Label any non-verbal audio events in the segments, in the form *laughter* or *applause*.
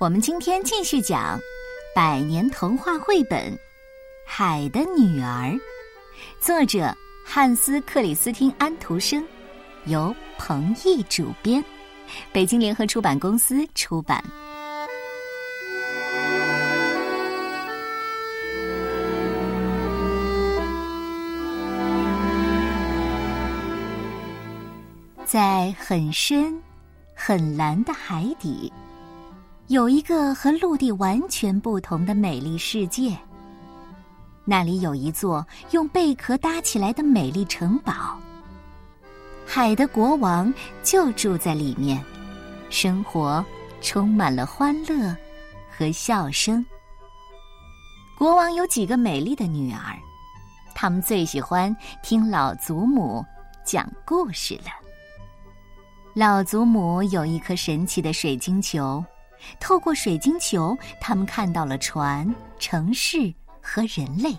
我们今天继续讲百年童话绘本《海的女儿》，作者汉斯·克里斯汀·安徒生，由彭毅主编，北京联合出版公司出版。在很深、很蓝的海底。有一个和陆地完全不同的美丽世界。那里有一座用贝壳搭起来的美丽城堡。海的国王就住在里面，生活充满了欢乐和笑声。国王有几个美丽的女儿，他们最喜欢听老祖母讲故事了。老祖母有一颗神奇的水晶球。透过水晶球，他们看到了船、城市和人类。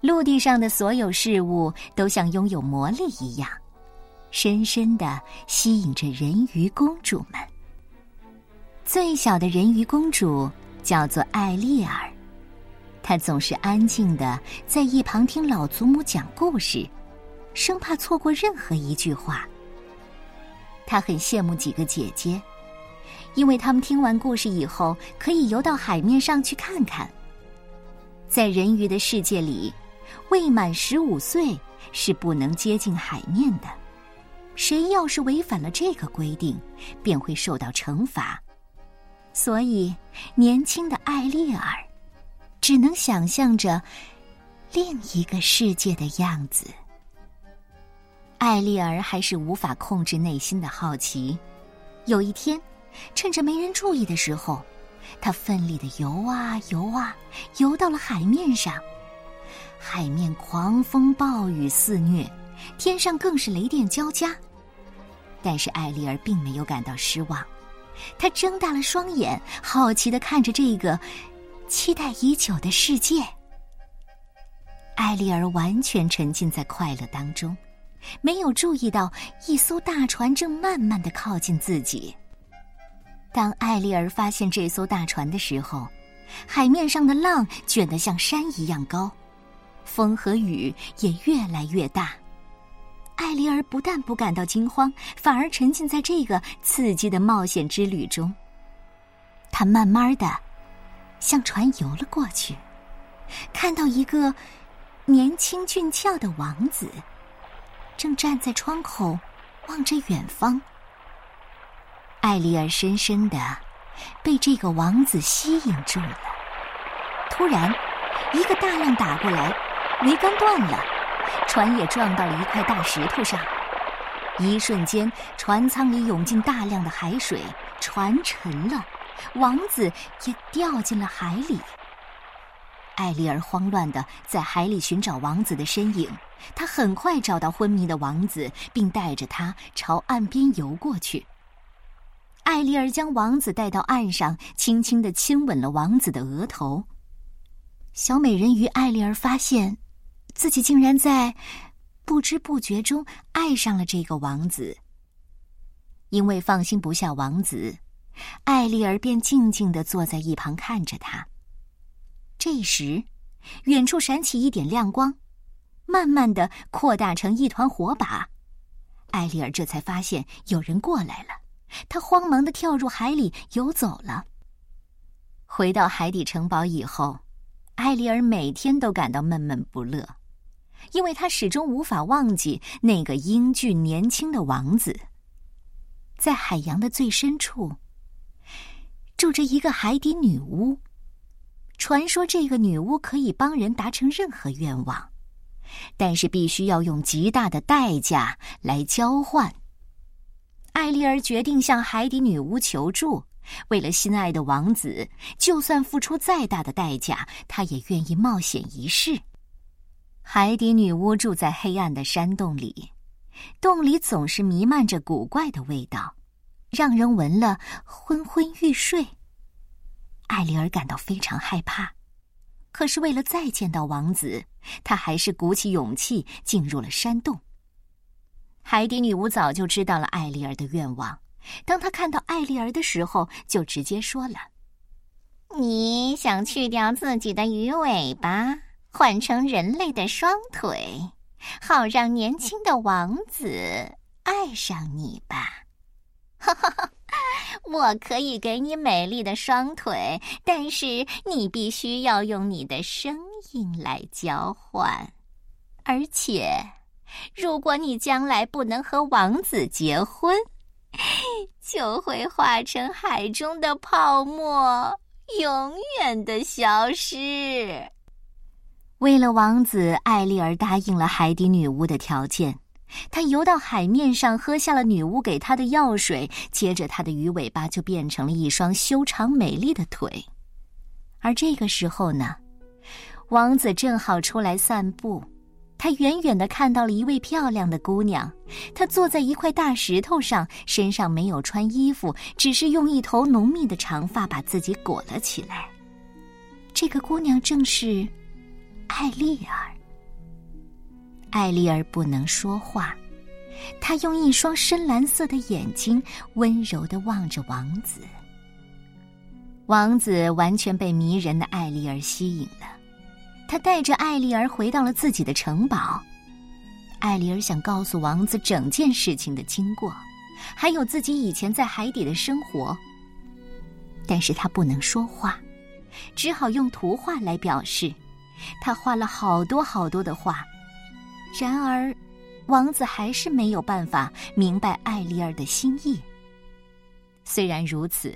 陆地上的所有事物都像拥有魔力一样，深深的吸引着人鱼公主们。最小的人鱼公主叫做艾丽尔，她总是安静的在一旁听老祖母讲故事，生怕错过任何一句话。她很羡慕几个姐姐。因为他们听完故事以后，可以游到海面上去看看。在人鱼的世界里，未满十五岁是不能接近海面的。谁要是违反了这个规定，便会受到惩罚。所以，年轻的艾丽尔只能想象着另一个世界的样子。艾丽尔还是无法控制内心的好奇。有一天。趁着没人注意的时候，他奋力的游啊游啊，游到了海面上。海面狂风暴雨肆虐，天上更是雷电交加。但是艾丽儿并没有感到失望，她睁大了双眼，好奇的看着这个期待已久的世界。艾丽儿完全沉浸在快乐当中，没有注意到一艘大船正慢慢的靠近自己。当艾丽儿发现这艘大船的时候，海面上的浪卷得像山一样高，风和雨也越来越大。艾丽儿不但不感到惊慌，反而沉浸在这个刺激的冒险之旅中。她慢慢的向船游了过去，看到一个年轻俊俏的王子，正站在窗口望着远方。艾丽儿深深的被这个王子吸引住了。突然，一个大浪打过来，桅杆断了，船也撞到了一块大石头上。一瞬间，船舱里涌进大量的海水，船沉了，王子也掉进了海里。艾丽儿慌乱的在海里寻找王子的身影，她很快找到昏迷的王子，并带着他朝岸边游过去。艾丽儿将王子带到岸上，轻轻的亲吻了王子的额头。小美人鱼艾丽儿发现，自己竟然在不知不觉中爱上了这个王子。因为放心不下王子，艾丽儿便静静的坐在一旁看着他。这时，远处闪起一点亮光，慢慢的扩大成一团火把。艾丽儿这才发现有人过来了。他慌忙的跳入海里游走了。回到海底城堡以后，艾丽儿每天都感到闷闷不乐，因为她始终无法忘记那个英俊年轻的王子。在海洋的最深处，住着一个海底女巫。传说这个女巫可以帮人达成任何愿望，但是必须要用极大的代价来交换。艾丽儿决定向海底女巫求助。为了心爱的王子，就算付出再大的代价，她也愿意冒险一试。海底女巫住在黑暗的山洞里，洞里总是弥漫着古怪的味道，让人闻了昏昏欲睡。艾丽儿感到非常害怕，可是为了再见到王子，她还是鼓起勇气进入了山洞。海底女巫早就知道了艾丽儿的愿望，当她看到艾丽儿的时候，就直接说了：“你想去掉自己的鱼尾巴，换成人类的双腿，好让年轻的王子爱上你吧？” *laughs* 哈哈哈。我可以给你美丽的双腿，但是你必须要用你的声音来交换。而且，如果你将来不能和王子结婚，*laughs* 就会化成海中的泡沫，永远的消失。为了王子，艾丽儿答应了海底女巫的条件。她游到海面上，喝下了女巫给她的药水，接着她的鱼尾巴就变成了一双修长美丽的腿。而这个时候呢，王子正好出来散步，他远远的看到了一位漂亮的姑娘，她坐在一块大石头上，身上没有穿衣服，只是用一头浓密的长发把自己裹了起来。这个姑娘正是艾丽儿。艾丽儿不能说话，她用一双深蓝色的眼睛温柔的望着王子。王子完全被迷人的艾丽儿吸引了，他带着艾丽儿回到了自己的城堡。艾丽儿想告诉王子整件事情的经过，还有自己以前在海底的生活，但是他不能说话，只好用图画来表示。他画了好多好多的画。然而，王子还是没有办法明白艾丽儿的心意。虽然如此，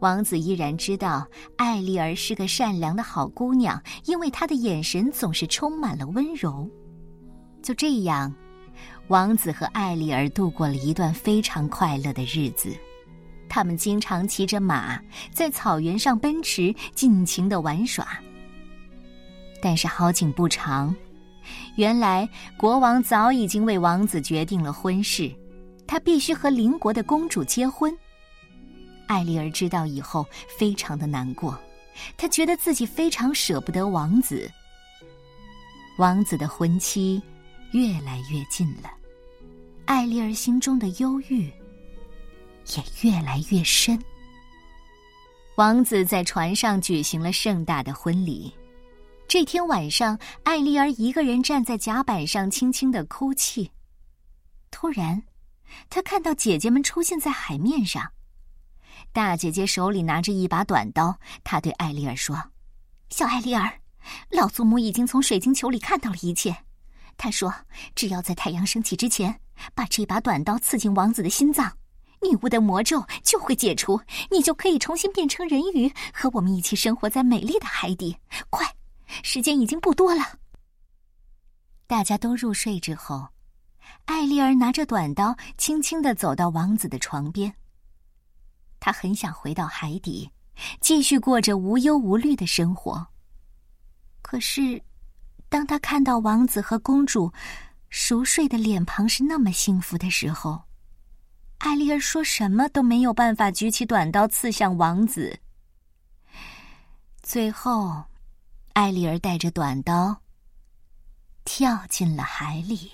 王子依然知道艾丽儿是个善良的好姑娘，因为她的眼神总是充满了温柔。就这样，王子和艾丽儿度过了一段非常快乐的日子。他们经常骑着马在草原上奔驰，尽情的玩耍。但是好景不长。原来国王早已经为王子决定了婚事，他必须和邻国的公主结婚。艾丽儿知道以后，非常的难过，她觉得自己非常舍不得王子。王子的婚期越来越近了，艾丽儿心中的忧郁也越来越深。王子在船上举行了盛大的婚礼。这天晚上，艾丽儿一个人站在甲板上，轻轻的哭泣。突然，她看到姐姐们出现在海面上。大姐姐手里拿着一把短刀，她对艾丽儿说：“小艾丽儿，老祖母已经从水晶球里看到了一切。她说，只要在太阳升起之前，把这把短刀刺进王子的心脏，女巫的魔咒就会解除，你就可以重新变成人鱼，和我们一起生活在美丽的海底。快！”时间已经不多了。大家都入睡之后，艾丽儿拿着短刀，轻轻的走到王子的床边。她很想回到海底，继续过着无忧无虑的生活。可是，当他看到王子和公主熟睡的脸庞是那么幸福的时候，艾丽儿说什么都没有办法举起短刀刺向王子。最后。艾丽儿带着短刀跳进了海里。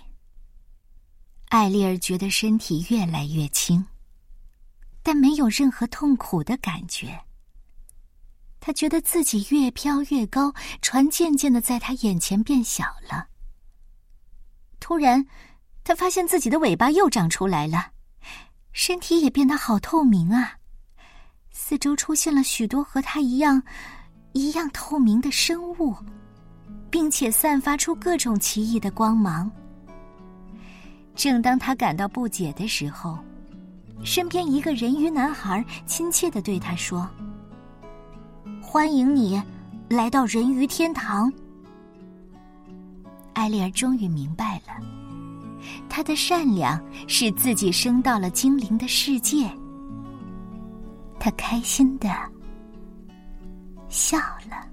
艾丽儿觉得身体越来越轻，但没有任何痛苦的感觉。他觉得自己越飘越高，船渐渐的在他眼前变小了。突然，他发现自己的尾巴又长出来了，身体也变得好透明啊！四周出现了许多和他一样。一样透明的生物，并且散发出各种奇异的光芒。正当他感到不解的时候，身边一个人鱼男孩亲切的对他说：“欢迎你来到人鱼天堂。”艾丽儿终于明白了，他的善良使自己升到了精灵的世界。他开心的。笑了。